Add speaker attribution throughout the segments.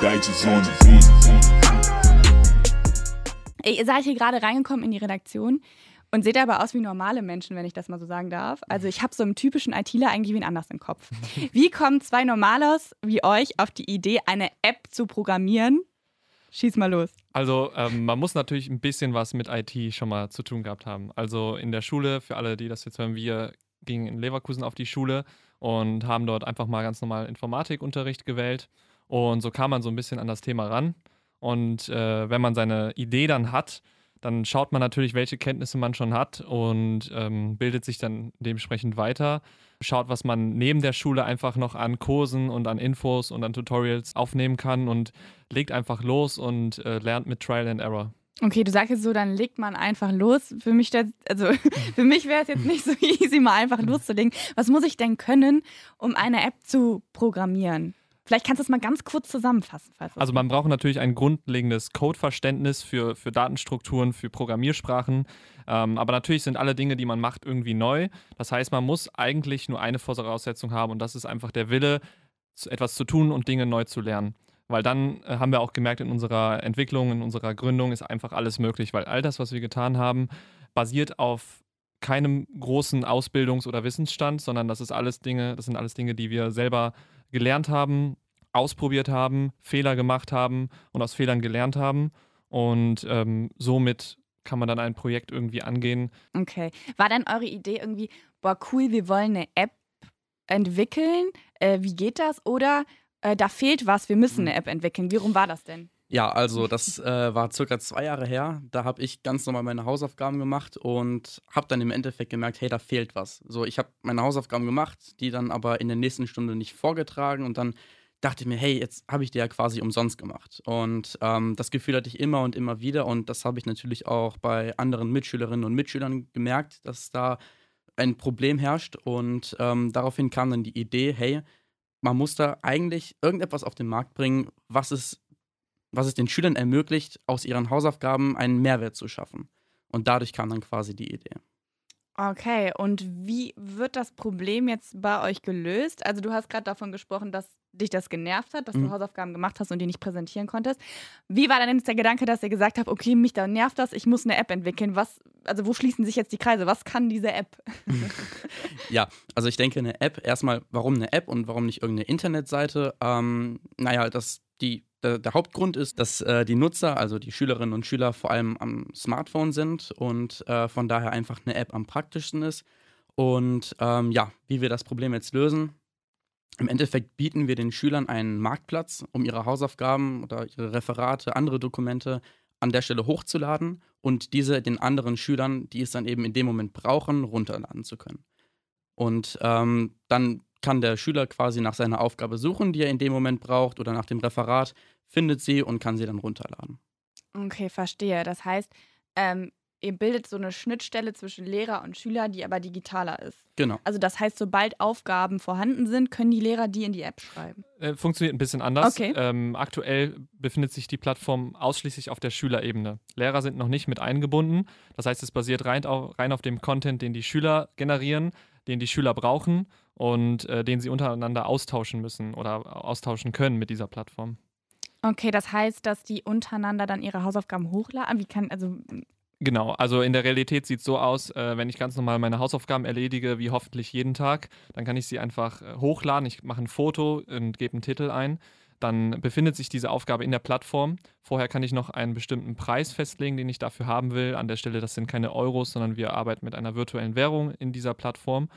Speaker 1: Digits on the beat.
Speaker 2: Ey, Ihr seid hier gerade reingekommen in die Redaktion und seht aber aus wie normale Menschen, wenn ich das mal so sagen darf. Also ich habe so einen typischen ITler eigentlich wen anders im Kopf. Wie kommen zwei Normalos wie euch auf die Idee, eine App zu programmieren? Schieß mal los.
Speaker 3: Also ähm, man muss natürlich ein bisschen was mit IT schon mal zu tun gehabt haben. Also in der Schule, für alle, die das jetzt hören, wir gingen in Leverkusen auf die Schule und haben dort einfach mal ganz normal Informatikunterricht gewählt. Und so kam man so ein bisschen an das Thema ran. Und äh, wenn man seine Idee dann hat, dann schaut man natürlich, welche Kenntnisse man schon hat und ähm, bildet sich dann dementsprechend weiter. Schaut, was man neben der Schule einfach noch an Kursen und an Infos und an Tutorials aufnehmen kann und legt einfach los und äh, lernt mit Trial and Error.
Speaker 2: Okay, du sagst jetzt so, dann legt man einfach los. Für mich, das, also für mich wäre es jetzt nicht so easy, mal einfach loszulegen. Was muss ich denn können, um eine App zu programmieren? Vielleicht kannst du es mal ganz kurz zusammenfassen.
Speaker 3: Also man braucht natürlich ein grundlegendes Codeverständnis für, für Datenstrukturen, für Programmiersprachen. Ähm, aber natürlich sind alle Dinge, die man macht, irgendwie neu. Das heißt, man muss eigentlich nur eine Voraussetzung haben und das ist einfach der Wille, etwas zu tun und Dinge neu zu lernen. Weil dann äh, haben wir auch gemerkt, in unserer Entwicklung, in unserer Gründung ist einfach alles möglich, weil all das, was wir getan haben, basiert auf keinem großen Ausbildungs- oder Wissensstand, sondern das ist alles Dinge, das sind alles Dinge, die wir selber gelernt haben, ausprobiert haben, Fehler gemacht haben und aus Fehlern gelernt haben. Und ähm, somit kann man dann ein Projekt irgendwie angehen.
Speaker 2: Okay. War dann eure Idee irgendwie, boah, cool, wir wollen eine App entwickeln? Äh, wie geht das? Oder äh, da fehlt was, wir müssen eine App entwickeln. Wie rum war das denn?
Speaker 4: Ja, also das äh, war circa zwei Jahre her. Da habe ich ganz normal meine Hausaufgaben gemacht und habe dann im Endeffekt gemerkt, hey, da fehlt was. So, ich habe meine Hausaufgaben gemacht, die dann aber in der nächsten Stunde nicht vorgetragen und dann dachte ich mir, hey, jetzt habe ich die ja quasi umsonst gemacht. Und ähm, das Gefühl hatte ich immer und immer wieder und das habe ich natürlich auch bei anderen Mitschülerinnen und Mitschülern gemerkt, dass da ein Problem herrscht und ähm, daraufhin kam dann die Idee, hey, man muss da eigentlich irgendetwas auf den Markt bringen, was es was es den Schülern ermöglicht, aus ihren Hausaufgaben einen Mehrwert zu schaffen. Und dadurch kam dann quasi die Idee.
Speaker 2: Okay, und wie wird das Problem jetzt bei euch gelöst? Also du hast gerade davon gesprochen, dass dich das genervt hat, dass du
Speaker 4: Mhm.
Speaker 2: Hausaufgaben gemacht hast und die nicht präsentieren konntest. Wie war dann jetzt der Gedanke, dass ihr gesagt habt, okay, mich da nervt das, ich muss eine App entwickeln. Was, also wo schließen sich jetzt die Kreise? Was kann diese App?
Speaker 4: Ja, also ich denke, eine App, erstmal, warum eine App und warum nicht irgendeine Internetseite? Ähm, naja, das, die, der, der Hauptgrund ist, dass äh, die Nutzer, also die Schülerinnen und Schüler, vor allem am Smartphone sind und äh, von daher einfach eine App am praktischsten ist. Und ähm, ja, wie wir das Problem jetzt lösen, im Endeffekt bieten wir den Schülern einen Marktplatz, um ihre Hausaufgaben oder ihre Referate, andere Dokumente an der Stelle hochzuladen und diese den anderen Schülern, die es dann eben in dem Moment brauchen, runterladen zu können. Und ähm, dann kann der Schüler quasi nach seiner Aufgabe suchen, die er in dem Moment braucht, oder nach dem Referat, findet sie und kann sie dann runterladen.
Speaker 2: Okay, verstehe. Das heißt, ähm, ihr bildet so eine Schnittstelle zwischen Lehrer und Schüler, die aber digitaler ist.
Speaker 4: Genau.
Speaker 2: Also das heißt, sobald Aufgaben vorhanden sind, können die Lehrer die in die App schreiben.
Speaker 3: Äh, funktioniert ein bisschen anders.
Speaker 2: Okay.
Speaker 3: Ähm, aktuell befindet sich die Plattform ausschließlich auf der Schülerebene. Lehrer sind noch nicht mit eingebunden. Das heißt, es basiert rein auf, rein auf dem Content, den die Schüler generieren, den die Schüler brauchen und äh, den sie untereinander austauschen müssen oder austauschen können mit dieser Plattform.
Speaker 2: Okay, das heißt, dass die untereinander dann ihre Hausaufgaben hochladen. Wie kann, also
Speaker 3: Genau, also in der Realität sieht es so aus, äh, wenn ich ganz normal meine Hausaufgaben erledige, wie hoffentlich jeden Tag, dann kann ich sie einfach äh, hochladen. Ich mache ein Foto und gebe einen Titel ein. Dann befindet sich diese Aufgabe in der Plattform. Vorher kann ich noch einen bestimmten Preis festlegen, den ich dafür haben will. An der Stelle, das sind keine Euros, sondern wir arbeiten mit einer virtuellen Währung in dieser Plattform.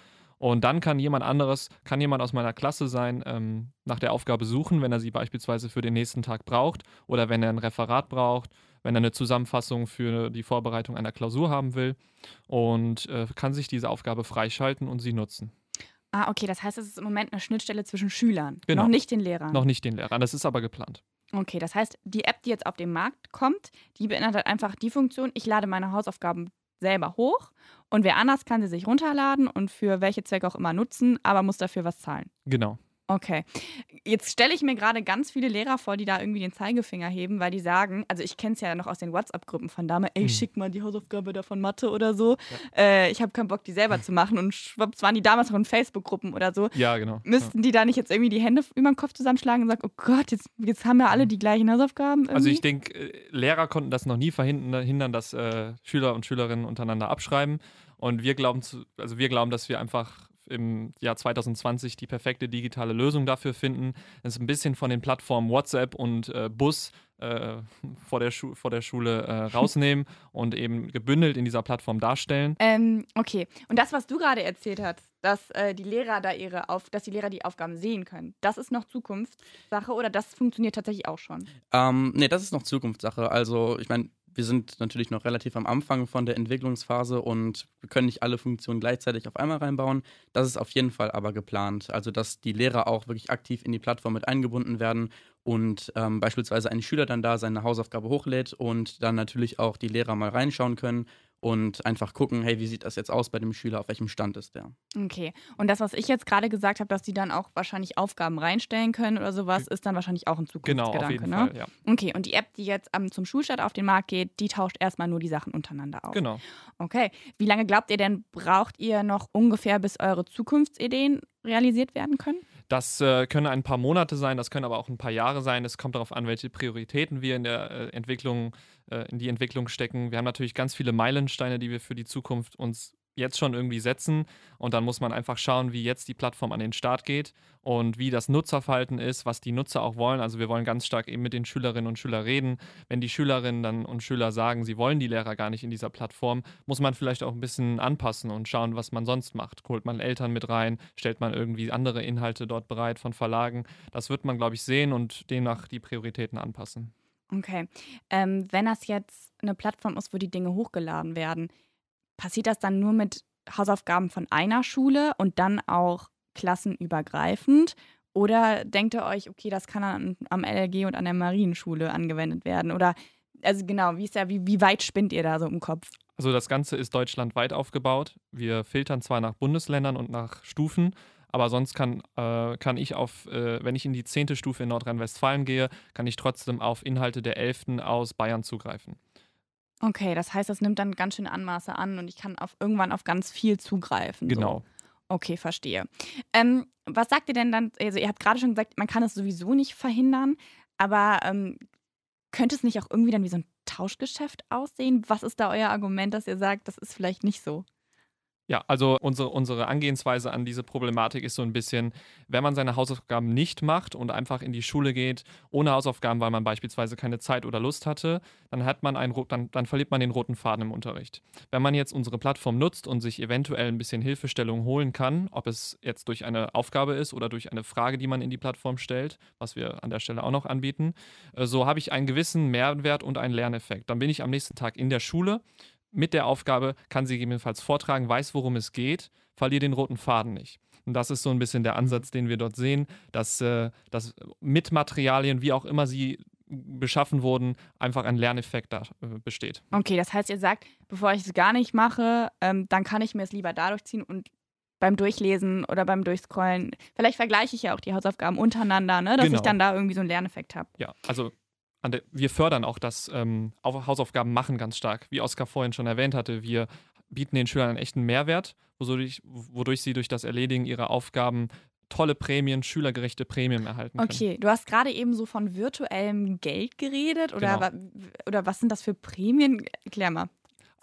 Speaker 3: Und dann kann jemand anderes, kann jemand aus meiner Klasse sein, ähm, nach der Aufgabe suchen, wenn er sie beispielsweise für den nächsten Tag braucht oder wenn er ein Referat braucht, wenn er eine Zusammenfassung für die Vorbereitung einer Klausur haben will und äh, kann sich diese Aufgabe freischalten und sie nutzen.
Speaker 2: Ah, okay, das heißt, es ist im Moment eine Schnittstelle zwischen Schülern,
Speaker 3: Genau.
Speaker 2: noch nicht den Lehrern.
Speaker 3: Noch nicht den Lehrern, das ist aber geplant.
Speaker 2: Okay, das heißt, die App, die jetzt auf den Markt kommt, die beinhaltet einfach die Funktion, ich lade meine Hausaufgaben selber hoch und wer anders kann sie sich runterladen und für welche Zwecke auch immer nutzen, aber muss dafür was zahlen.
Speaker 3: Genau.
Speaker 2: Okay. Jetzt stelle ich mir gerade ganz viele Lehrer vor, die da irgendwie den Zeigefinger heben, weil die sagen, also ich kenne es ja noch aus den WhatsApp-Gruppen von damals, ey,
Speaker 3: Hm.
Speaker 2: schick mal die Hausaufgabe da von Mathe oder so. Äh, ich habe keinen Bock, die selber zu machen. Und schwupps waren die damals noch in Facebook-Gruppen oder so.
Speaker 3: Ja, genau.
Speaker 2: Müssten die da nicht jetzt irgendwie die Hände über den Kopf zusammenschlagen und sagen, oh Gott, jetzt, jetzt haben wir alle die gleichen Hausaufgaben? Irgendwie?
Speaker 3: Also ich denke, äh, Lehrer konnten das noch nie verhindern, hindern, dass äh, Schüler und Schülerinnen untereinander abschreiben. Und wir glauben, zu, also wir glauben, dass wir einfach im Jahr 2020 die perfekte digitale Lösung dafür finden. Das ist ein bisschen von den Plattformen WhatsApp und äh, Bus äh, vor, der Schu vor der Schule äh, rausnehmen und eben gebündelt in dieser Plattform darstellen.
Speaker 2: Ähm, okay. Und das, was du gerade erzählt hast, dass äh, die Lehrer da ihre Auf dass die Lehrer die Aufgaben sehen können, das ist noch Zukunftssache oder das funktioniert tatsächlich auch schon?
Speaker 4: Ähm, nee, das ist noch Zukunftssache. Also, ich meine, wir sind natürlich noch relativ am Anfang von der Entwicklungsphase und wir können nicht alle Funktionen gleichzeitig auf einmal reinbauen. Das ist auf jeden Fall aber geplant. Also, dass die Lehrer auch wirklich aktiv in die Plattform mit eingebunden werden und ähm, beispielsweise ein Schüler dann da seine Hausaufgabe hochlädt und dann natürlich auch die Lehrer mal reinschauen können und einfach gucken, hey, wie sieht das jetzt aus bei dem Schüler, auf welchem Stand ist der?
Speaker 2: Okay. Und das, was ich jetzt gerade gesagt habe, dass die dann auch wahrscheinlich Aufgaben reinstellen können oder sowas, ist dann wahrscheinlich auch ein
Speaker 3: Genau,
Speaker 2: Zukunftsgedanke,
Speaker 3: auf jeden
Speaker 2: ne?
Speaker 3: Fall, ja.
Speaker 2: Okay, und die App, die jetzt am, zum Schulstart auf den Markt geht, die tauscht erstmal nur die Sachen untereinander auf.
Speaker 3: Genau.
Speaker 2: Okay. Wie lange glaubt ihr denn, braucht ihr noch ungefähr, bis eure Zukunftsideen realisiert werden können?
Speaker 3: Das äh, können ein paar Monate sein, das können aber auch ein paar Jahre sein. Es kommt darauf an, welche Prioritäten wir in der äh, Entwicklung, äh, in die Entwicklung stecken. Wir haben natürlich ganz viele Meilensteine, die wir für die Zukunft uns jetzt schon irgendwie setzen. Und dann muss man einfach schauen, wie jetzt die Plattform an den Start geht und wie das Nutzerverhalten ist, was die Nutzer auch wollen. Also wir wollen ganz stark eben mit den Schülerinnen und Schülern reden. Wenn die Schülerinnen dann und Schüler sagen, sie wollen die Lehrer gar nicht in dieser Plattform, muss man vielleicht auch ein bisschen anpassen und schauen, was man sonst macht. Holt man Eltern mit rein, stellt man irgendwie andere Inhalte dort bereit von Verlagen. Das wird man, glaube ich, sehen und demnach die Prioritäten anpassen.
Speaker 2: Okay. Ähm, wenn das jetzt eine Plattform ist, wo die Dinge hochgeladen werden, passiert das dann nur mit Hausaufgaben von einer Schule und dann auch klassenübergreifend? Oder denkt ihr euch, okay, das kann an, am LLG und an der Marienschule angewendet werden? Oder, also genau, wie ist ja, wie, wie weit spinnt ihr da so im Kopf?
Speaker 3: Also das Ganze ist deutschlandweit aufgebaut. Wir filtern zwar nach Bundesländern und nach Stufen, aber sonst kann, äh, kann ich auf, äh, wenn ich in die zehnte Stufe in Nordrhein-Westfalen gehe, kann ich trotzdem auf Inhalte der elften aus Bayern zugreifen.
Speaker 2: Okay, das heißt, das nimmt dann ganz schön Anmaße an und ich kann auf, irgendwann auf ganz viel zugreifen. So.
Speaker 3: Genau.
Speaker 2: Okay, verstehe. Ähm, was sagt ihr denn dann? Also, ihr habt gerade schon gesagt, man kann es sowieso nicht verhindern, aber ähm, könnte es nicht auch irgendwie dann wie so ein Tauschgeschäft aussehen? Was ist da euer Argument, dass ihr sagt, das ist vielleicht nicht so?
Speaker 3: Ja, also unsere, unsere Angehensweise an diese Problematik ist so ein bisschen, wenn man seine Hausaufgaben nicht macht und einfach in die Schule geht, ohne Hausaufgaben, weil man beispielsweise keine Zeit oder Lust hatte, dann hat man einen, dann, dann verliert man den roten Faden im Unterricht. Wenn man jetzt unsere Plattform nutzt und sich eventuell ein bisschen Hilfestellung holen kann, ob es jetzt durch eine Aufgabe ist oder durch eine Frage, die man in die Plattform stellt, was wir an der Stelle auch noch anbieten, äh, so habe ich einen gewissen Mehrwert und einen Lerneffekt. Dann bin ich am nächsten Tag in der Schule mit der Aufgabe, kann sie gegebenenfalls vortragen, weiß, worum es geht, verliere den roten Faden nicht. Und das ist so ein bisschen der Ansatz, den wir dort sehen, dass, äh, dass mit Materialien, wie auch immer sie beschaffen wurden, einfach ein Lerneffekt da äh, besteht.
Speaker 2: Okay, das heißt, ihr sagt, bevor ich es gar nicht mache, ähm, dann kann ich mir es lieber dadurch ziehen und beim Durchlesen oder beim Durchscrollen, vielleicht vergleiche ich ja auch die Hausaufgaben untereinander, ne, dass
Speaker 3: Genau.
Speaker 2: ich dann da irgendwie so einen Lerneffekt habe.
Speaker 3: Ja, also der, wir fördern auch das ähm, Au- Hausaufgaben machen ganz stark. Wie Oskar vorhin schon erwähnt hatte, wir bieten den Schülern einen echten Mehrwert, wodurch, wodurch sie durch das Erledigen ihrer Aufgaben tolle Prämien, schülergerechte Prämien erhalten können.
Speaker 2: Okay, du hast gerade eben so von virtuellem Geld geredet oder,
Speaker 3: Genau.
Speaker 2: oder was sind das für Prämien? Erklär mal.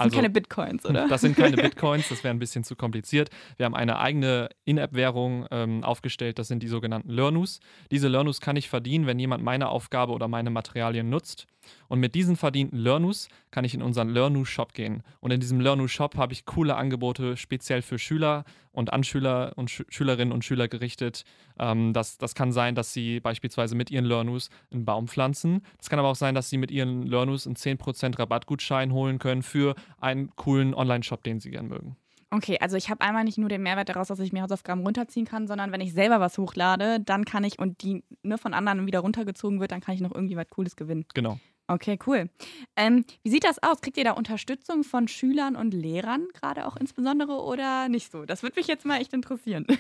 Speaker 2: Das
Speaker 3: Also-
Speaker 2: sind keine Bitcoins, oder?
Speaker 3: Das sind keine Bitcoins, das wäre ein bisschen zu kompliziert. Wir haben eine eigene In-App-Währung ähm, aufgestellt, das sind die sogenannten Learnus. Diese Learnus kann ich verdienen, wenn jemand meine Aufgabe oder meine Materialien nutzt. Und mit diesen verdienten Learnus kann ich in unseren Learnu-Shop gehen. Und in diesem Learnu-Shop habe ich coole Angebote speziell für Schüler und an Schüler und Schü Schülerinnen und Schüler gerichtet. Ähm, das, das kann sein, dass sie beispielsweise mit ihren Learnus einen Baum pflanzen. Das kann aber auch sein, dass sie mit ihren Learnus einen 10% Rabattgutschein holen können für einen coolen Online-Shop, den sie gern mögen.
Speaker 2: Okay, also ich habe einmal nicht nur den Mehrwert daraus, dass ich mir Hausaufgaben runterziehen kann, sondern wenn ich selber was hochlade, dann kann ich und die ne, von anderen wieder runtergezogen wird, dann kann ich noch irgendwie was Cooles gewinnen.
Speaker 3: Genau.
Speaker 2: Okay, cool. Ähm, wie sieht das aus? Kriegt ihr da Unterstützung von Schülern und Lehrern, gerade auch insbesondere, oder nicht so? Das würde mich jetzt mal echt interessieren.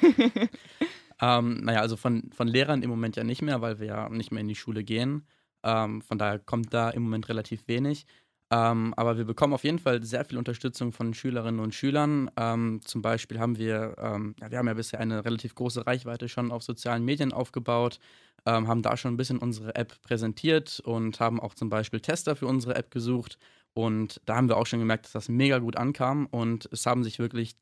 Speaker 4: Ähm, naja, also von, von Lehrern im Moment ja nicht mehr, weil wir ja nicht mehr in die Schule gehen. Ähm, von daher kommt da im Moment relativ wenig. Ähm, aber wir bekommen auf jeden Fall sehr viel Unterstützung von Schülerinnen und Schülern. Ähm, zum Beispiel haben wir, ähm, ja, wir haben ja bisher eine relativ große Reichweite schon auf sozialen Medien aufgebaut, ähm, haben da schon ein bisschen unsere App präsentiert und haben auch zum Beispiel Tester für unsere App gesucht. Und da haben wir auch schon gemerkt, dass das mega gut ankam und es haben sich wirklich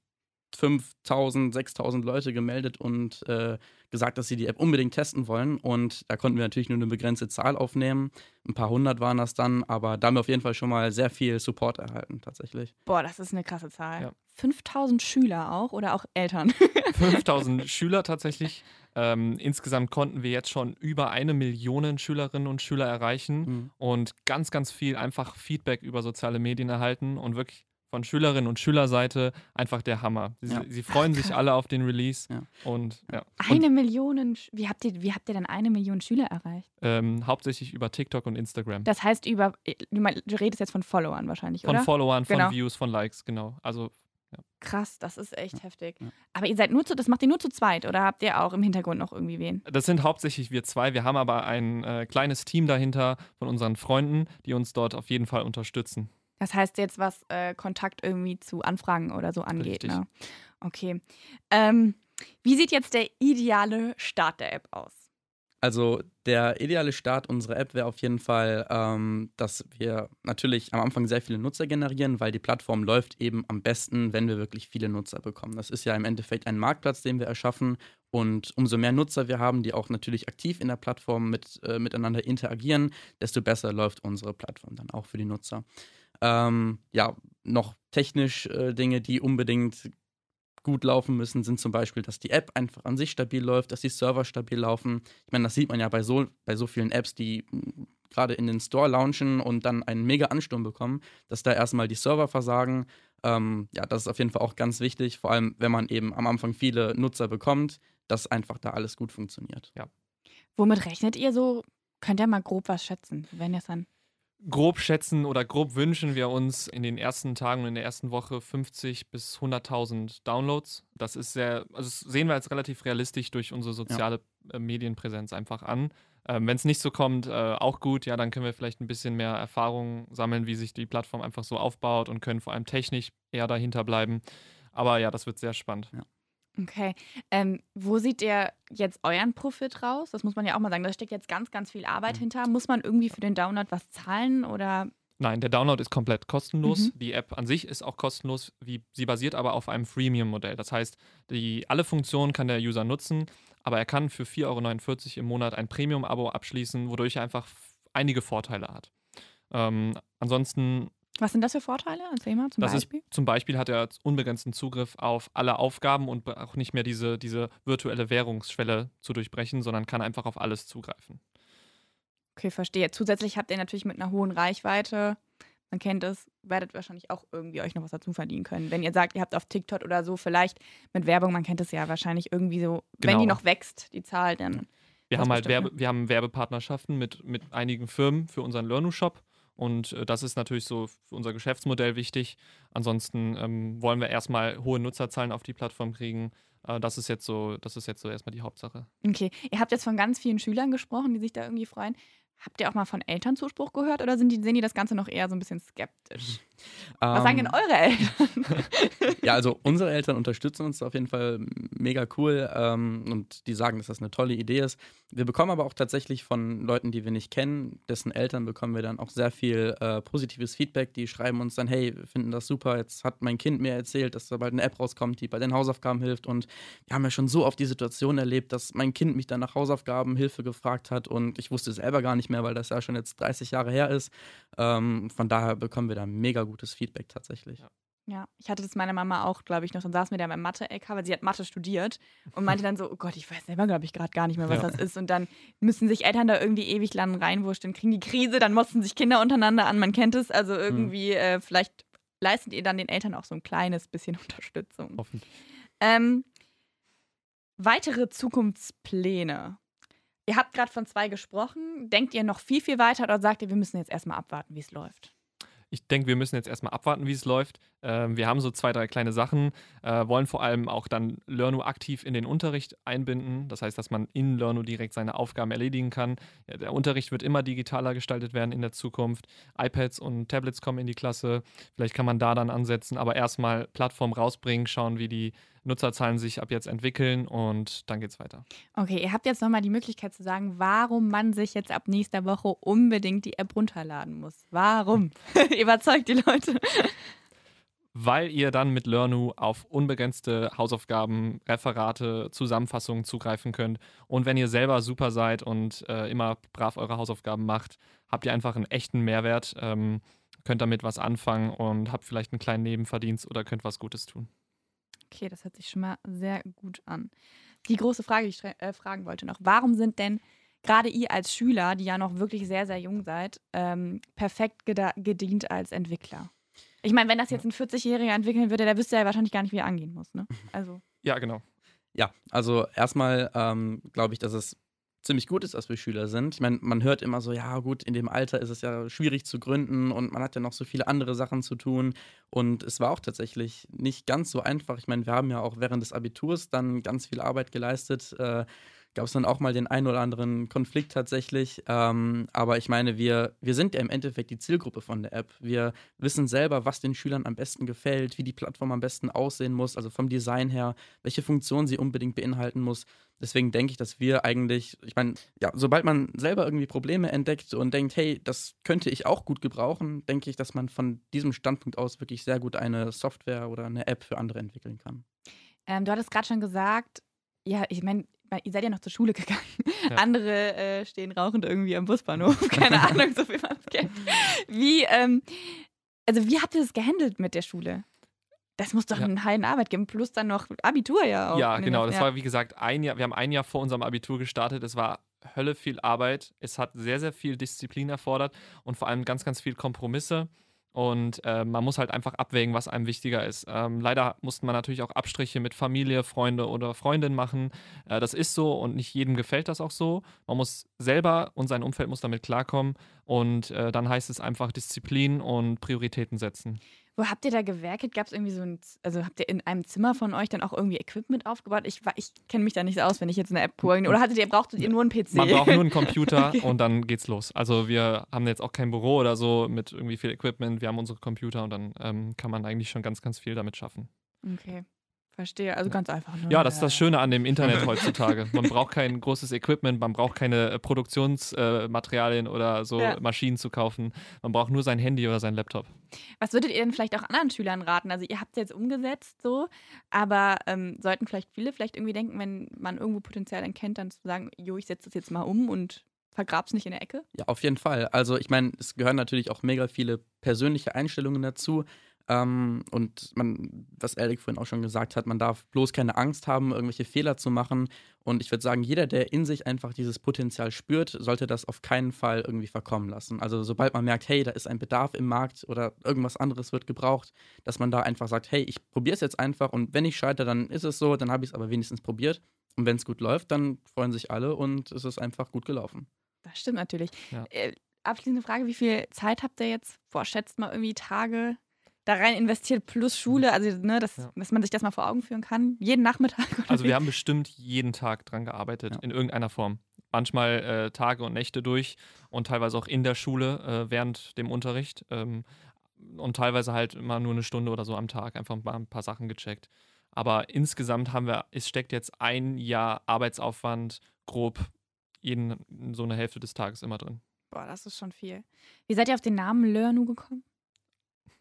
Speaker 4: 5000, 6000 Leute gemeldet und äh, gesagt, dass sie die App unbedingt testen wollen. Und da konnten wir natürlich nur eine begrenzte Zahl aufnehmen. Ein paar hundert waren das dann, aber da haben wir auf jeden Fall schon mal sehr viel Support erhalten, tatsächlich.
Speaker 2: Boah, das ist eine krasse Zahl. Ja. 5000 Schüler auch oder auch Eltern?
Speaker 3: 5000 Schüler tatsächlich. Ähm, insgesamt konnten wir jetzt schon über eine Million Schülerinnen und Schüler erreichen mhm. und ganz, ganz viel einfach Feedback über soziale Medien erhalten und wirklich von Schülerinnen und Schülerseite einfach der Hammer. Sie, ja. sie freuen sich alle auf den Release. Ja. Und, ja.
Speaker 2: Eine Million, wie habt, ihr, wie habt ihr denn eine Million Schüler erreicht?
Speaker 3: Ähm, hauptsächlich über TikTok und Instagram.
Speaker 2: Das heißt über, du redest jetzt von Followern wahrscheinlich,
Speaker 3: von
Speaker 2: oder?
Speaker 3: Von Followern, von genau. Views, von Likes, genau. Also
Speaker 2: ja. Krass, das ist echt heftig. Ja. Aber ihr seid nur zu, das macht ihr nur zu zweit oder habt ihr auch im Hintergrund noch irgendwie wen?
Speaker 3: Das sind hauptsächlich wir zwei. Wir haben aber ein äh, kleines Team dahinter von unseren Freunden, die uns dort auf jeden Fall unterstützen.
Speaker 2: Das heißt jetzt, was äh, Kontakt irgendwie zu Anfragen oder so angeht. Ne? Okay. Ähm, wie sieht jetzt der ideale Start der App aus?
Speaker 4: Also der ideale Start unserer App wäre auf jeden Fall, ähm, dass wir natürlich am Anfang sehr viele Nutzer generieren, weil die Plattform läuft eben am besten, wenn wir wirklich viele Nutzer bekommen. Das ist ja im Endeffekt ein Marktplatz, den wir erschaffen. Und umso mehr Nutzer wir haben, die auch natürlich aktiv in der Plattform mit, äh, miteinander interagieren, desto besser läuft unsere Plattform dann auch für die Nutzer. Ähm, ja, noch technisch äh, Dinge, die unbedingt gut laufen müssen, sind zum Beispiel, dass die App einfach an sich stabil läuft, dass die Server stabil laufen. Ich meine, das sieht man ja bei so, bei so vielen Apps, die hm, gerade in den Store launchen und dann einen mega Ansturm bekommen, dass da erstmal die Server versagen. Ähm, ja, das ist auf jeden Fall auch ganz wichtig, vor allem wenn man eben am Anfang viele Nutzer bekommt, dass einfach da alles gut funktioniert.
Speaker 3: Ja.
Speaker 2: Womit rechnet ihr so? Könnt ihr mal grob was schätzen, wenn ihr es dann
Speaker 3: grob schätzen oder grob wünschen wir uns in den ersten Tagen und in der ersten Woche 50 bis 100.000 Downloads. Das ist sehr, also sehen wir als relativ realistisch durch unsere soziale ja. Äh, Medienpräsenz einfach an. Ähm, Wenn es nicht so kommt, äh, auch gut, ja, dann können wir vielleicht ein bisschen mehr Erfahrung sammeln, wie sich die Plattform einfach so aufbaut und können vor allem technisch eher dahinter bleiben. Aber ja, das wird sehr spannend.
Speaker 2: Ja. Okay. Ähm, wo sieht der jetzt euren Profit raus? Das muss man ja auch mal sagen. Da steckt jetzt ganz, ganz viel Arbeit mhm. hinter. Muss man irgendwie für den Download was zahlen oder?
Speaker 3: Nein, der Download ist komplett kostenlos. Mhm. Die App an sich ist auch kostenlos. Wie, sie basiert aber auf einem Freemium-Modell. Das heißt, die, alle Funktionen kann der User nutzen, aber er kann für 4,49 Euro im Monat ein Premium-Abo abschließen, wodurch er einfach einige Vorteile hat. Ähm, ansonsten
Speaker 2: was sind das für Vorteile? Erzähl mal zum
Speaker 3: das
Speaker 2: Beispiel.
Speaker 3: Ist, zum Beispiel hat er unbegrenzten Zugriff auf alle Aufgaben und auch nicht mehr diese, diese virtuelle Währungsschwelle zu durchbrechen, sondern kann einfach auf alles zugreifen.
Speaker 2: Okay, verstehe. Zusätzlich habt ihr natürlich mit einer hohen Reichweite, man kennt es, werdet wahrscheinlich auch irgendwie euch noch was dazu verdienen können. Wenn ihr sagt, ihr habt auf TikTok oder so vielleicht mit Werbung, man kennt es ja wahrscheinlich irgendwie so, genau. wenn die noch wächst, die Zahl, dann.
Speaker 3: Wir haben halt Werbe, wir haben Werbepartnerschaften mit, mit einigen Firmen für unseren Learnu-Shop und äh, das ist natürlich so für unser Geschäftsmodell wichtig. Ansonsten ähm, wollen wir erstmal hohe Nutzerzahlen auf die Plattform kriegen. Äh, das ist jetzt so, das ist jetzt so erstmal die Hauptsache.
Speaker 2: Okay. Ihr habt jetzt von ganz vielen Schülern gesprochen, die sich da irgendwie freuen. Habt ihr auch mal von Elternzuspruch gehört oder sind die, sehen die das Ganze noch eher so ein bisschen skeptisch? Was sagen denn ähm. eure Eltern?
Speaker 4: ja, also unsere Eltern unterstützen uns auf jeden Fall mega cool ähm, und die sagen, dass das eine tolle Idee ist. Wir bekommen aber auch tatsächlich von Leuten, die wir nicht kennen, dessen Eltern bekommen wir dann auch sehr viel äh, positives Feedback. Die schreiben uns dann, hey, wir finden das super, jetzt hat mein Kind mir erzählt, dass da bald eine App rauskommt, die bei den Hausaufgaben hilft und wir haben ja schon so oft die Situation erlebt, dass mein Kind mich dann nach Hausaufgaben Hilfe gefragt hat und ich wusste selber gar nicht mehr, weil das ja schon jetzt 30 Jahre her ist. Ähm, von daher bekommen wir da mega gutes Feedback tatsächlich.
Speaker 2: Ja. Ja, ich hatte das meiner Mama auch, glaube ich, noch. Dann saß mir da beim Mathe-LK, weil sie hat Mathe studiert und meinte dann so: Oh Gott, ich weiß selber, glaube ich, gerade gar nicht mehr, was ja. das ist. Und dann müssen sich Eltern da irgendwie ewig lang reinwurschteln, kriegen die Krise, dann mussten sich Kinder untereinander an. Man kennt es. Also irgendwie, mhm. äh, vielleicht leistet ihr dann den Eltern auch so ein kleines bisschen Unterstützung.
Speaker 3: Hoffentlich.
Speaker 2: Ähm, weitere Zukunftspläne. Ihr habt gerade von zwei gesprochen. Denkt ihr noch viel, viel weiter oder sagt ihr, wir müssen jetzt erstmal abwarten, wie es läuft?
Speaker 3: ich denke, wir müssen jetzt erstmal abwarten, wie es läuft. Ähm, wir haben so zwei, drei kleine Sachen, äh, wollen vor allem auch dann Lernu aktiv in den Unterricht einbinden. Das heißt, dass man in Lernu direkt seine Aufgaben erledigen kann. Der Unterricht wird immer digitaler gestaltet werden in der Zukunft. iPads und Tablets kommen in die Klasse. Vielleicht kann man da dann ansetzen, aber erstmal Plattform rausbringen, schauen, wie die Nutzerzahlen sich ab jetzt entwickeln und dann geht es weiter.
Speaker 2: Okay, ihr habt jetzt nochmal die Möglichkeit zu sagen, warum man sich jetzt ab nächster Woche unbedingt die App runterladen muss. Warum? Überzeugt die Leute.
Speaker 3: Weil ihr dann mit Learnu auf unbegrenzte Hausaufgaben, Referate, Zusammenfassungen zugreifen könnt. Und wenn ihr selber super seid und äh, immer brav eure Hausaufgaben macht, habt ihr einfach einen echten Mehrwert, ähm, könnt damit was anfangen und habt vielleicht einen kleinen Nebenverdienst oder könnt was Gutes tun.
Speaker 2: Okay, das hört sich schon mal sehr gut an. Die große Frage, die ich äh, fragen wollte noch, warum sind denn gerade ihr als Schüler, die ja noch wirklich sehr, sehr jung seid, ähm, perfekt gedient als Entwickler? Ich meine, wenn das jetzt ein 40-Jähriger entwickeln würde, der wüsste ja wahrscheinlich gar nicht, wie er angehen muss. Ne?
Speaker 3: Also. Ja, genau.
Speaker 4: Ja, also erstmal ähm, glaube ich, dass es ziemlich gut ist, dass wir Schüler sind. Ich meine, man hört immer so, ja gut, in dem Alter ist es ja schwierig zu gründen und man hat ja noch so viele andere Sachen zu tun. Und es war auch tatsächlich nicht ganz so einfach. Ich meine, wir haben ja auch während des Abiturs dann ganz viel Arbeit geleistet. Äh, gab es dann auch mal den einen oder anderen Konflikt tatsächlich. Ähm, aber ich meine, wir, wir sind ja im Endeffekt die Zielgruppe von der App. Wir wissen selber, was den Schülern am besten gefällt, wie die Plattform am besten aussehen muss, also vom Design her, welche Funktionen sie unbedingt beinhalten muss. Deswegen denke ich, dass wir eigentlich, ich meine, ja, sobald man selber irgendwie Probleme entdeckt und denkt, hey, das könnte ich auch gut gebrauchen, denke ich, dass man von diesem Standpunkt aus wirklich sehr gut eine Software oder eine App für andere entwickeln kann.
Speaker 2: Ähm, du hattest gerade schon gesagt, ja, ich meine, ihr seid ja noch zur Schule gegangen. Ja. Andere äh, stehen rauchend irgendwie am Busbahnhof. Keine Ahnung, so viel man es kennt. Wie, ähm, also wie habt ihr das gehandelt mit der Schule? Das muss doch ja. einen heilen Arbeit geben, plus dann noch Abitur ja auch.
Speaker 3: Ja, genau. Das ja. war, wie gesagt, ein Jahr, wir haben ein Jahr vor unserem Abitur gestartet. Es war Hölle viel Arbeit. Es hat sehr, sehr viel Disziplin erfordert und vor allem ganz, ganz viel Kompromisse. Und äh, man muss halt einfach abwägen, was einem wichtiger ist. Ähm, leider musste man natürlich auch Abstriche mit Familie, Freunde oder Freundin machen. Äh, das ist so und nicht jedem gefällt das auch so. Man muss selber und sein Umfeld muss damit klarkommen. Und äh, dann heißt es einfach Disziplin und Prioritäten setzen.
Speaker 2: Wo habt ihr da gewerkelt? Gab es irgendwie so ein, also habt ihr in einem Zimmer von euch dann auch irgendwie Equipment aufgebaut? Ich, ich kenne mich da nicht so aus, wenn ich jetzt eine App pole. Oder hattet ihr, brauchtet ihr nur einen PC?
Speaker 3: Man braucht nur einen Computer okay. und dann geht's los. Also wir haben jetzt auch kein Büro oder so mit irgendwie viel Equipment. Wir haben unsere Computer und dann ähm, kann man eigentlich schon ganz, ganz viel damit schaffen.
Speaker 2: Okay. Verstehe, also ganz einfach.
Speaker 3: Ne? Ja, das ist das Schöne an dem Internet heutzutage. Man braucht kein großes Equipment, man braucht keine äh, Produktionsmaterialien äh, oder so ja. Maschinen zu kaufen. Man braucht nur sein Handy oder sein Laptop.
Speaker 2: Was würdet ihr denn vielleicht auch anderen Schülern raten? Also ihr habt es jetzt umgesetzt so, aber ähm, sollten vielleicht viele vielleicht irgendwie denken, wenn man irgendwo Potenzial erkennt, dann zu sagen, jo, ich setze das jetzt mal um und vergrab's nicht in der Ecke?
Speaker 4: Ja, auf jeden Fall. Also ich meine, es gehören natürlich auch mega viele persönliche Einstellungen dazu. Ähm, und man, was Erik vorhin auch schon gesagt hat, man darf bloß keine Angst haben, irgendwelche Fehler zu machen. Und ich würde sagen, jeder, der in sich einfach dieses Potenzial spürt, sollte das auf keinen Fall irgendwie verkommen lassen. Also sobald man merkt, hey, da ist ein Bedarf im Markt oder irgendwas anderes wird gebraucht, dass man da einfach sagt, hey, ich probiere es jetzt einfach und wenn ich scheitere, dann ist es so, dann habe ich es aber wenigstens probiert. Und wenn es gut läuft, dann freuen sich alle und es ist einfach gut gelaufen.
Speaker 2: Das stimmt natürlich. Ja. Äh, abschließende Frage, wie viel Zeit habt ihr jetzt? Boah, schätzt mal irgendwie Tage, da rein investiert plus Schule, also ne, dass, ja. dass man sich das mal vor Augen führen kann. Jeden Nachmittag.
Speaker 3: also wir haben bestimmt jeden Tag dran gearbeitet, ja. in irgendeiner Form. Manchmal äh, Tage und Nächte durch und teilweise auch in der Schule äh, während dem Unterricht. Ähm, und teilweise halt immer nur eine Stunde oder so am Tag einfach mal ein paar Sachen gecheckt. Aber insgesamt haben wir, es steckt jetzt ein Jahr Arbeitsaufwand grob jeden so eine Hälfte des Tages immer drin.
Speaker 2: Boah, das ist schon viel. Wie seid ihr auf den Namen Learnu gekommen?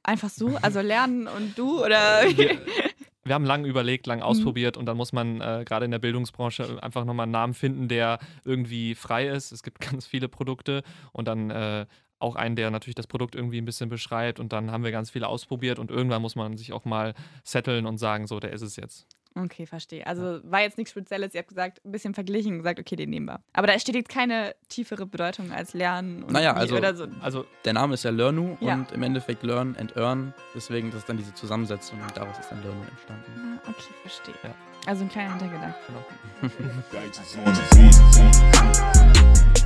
Speaker 2: Einfach so? Also lernen und du oder?
Speaker 3: Wir, wir haben lange überlegt, lang mhm. ausprobiert und dann muss man äh, gerade in der Bildungsbranche einfach nochmal einen Namen finden, der irgendwie frei ist. Es gibt ganz viele Produkte und dann äh, auch einen, der natürlich das Produkt irgendwie ein bisschen beschreibt und dann haben wir ganz viele ausprobiert und irgendwann muss man sich auch mal setteln und sagen, so, der ist es jetzt.
Speaker 2: Okay, verstehe. Also war jetzt nichts Spezielles. Ihr habt gesagt, ein bisschen verglichen und gesagt, okay, den nehmen wir. Aber da steht jetzt keine tiefere Bedeutung als Lernen und
Speaker 4: naja, also,
Speaker 2: oder
Speaker 4: so. Also der Name ist ja Learnu ja. und im Endeffekt Learn and Earn. Deswegen das ist dann diese Zusammensetzung und daraus ist dann Learnu entstanden.
Speaker 2: Ah, okay, verstehe. Ja. Also ein kleiner Hintergedanke. Genau.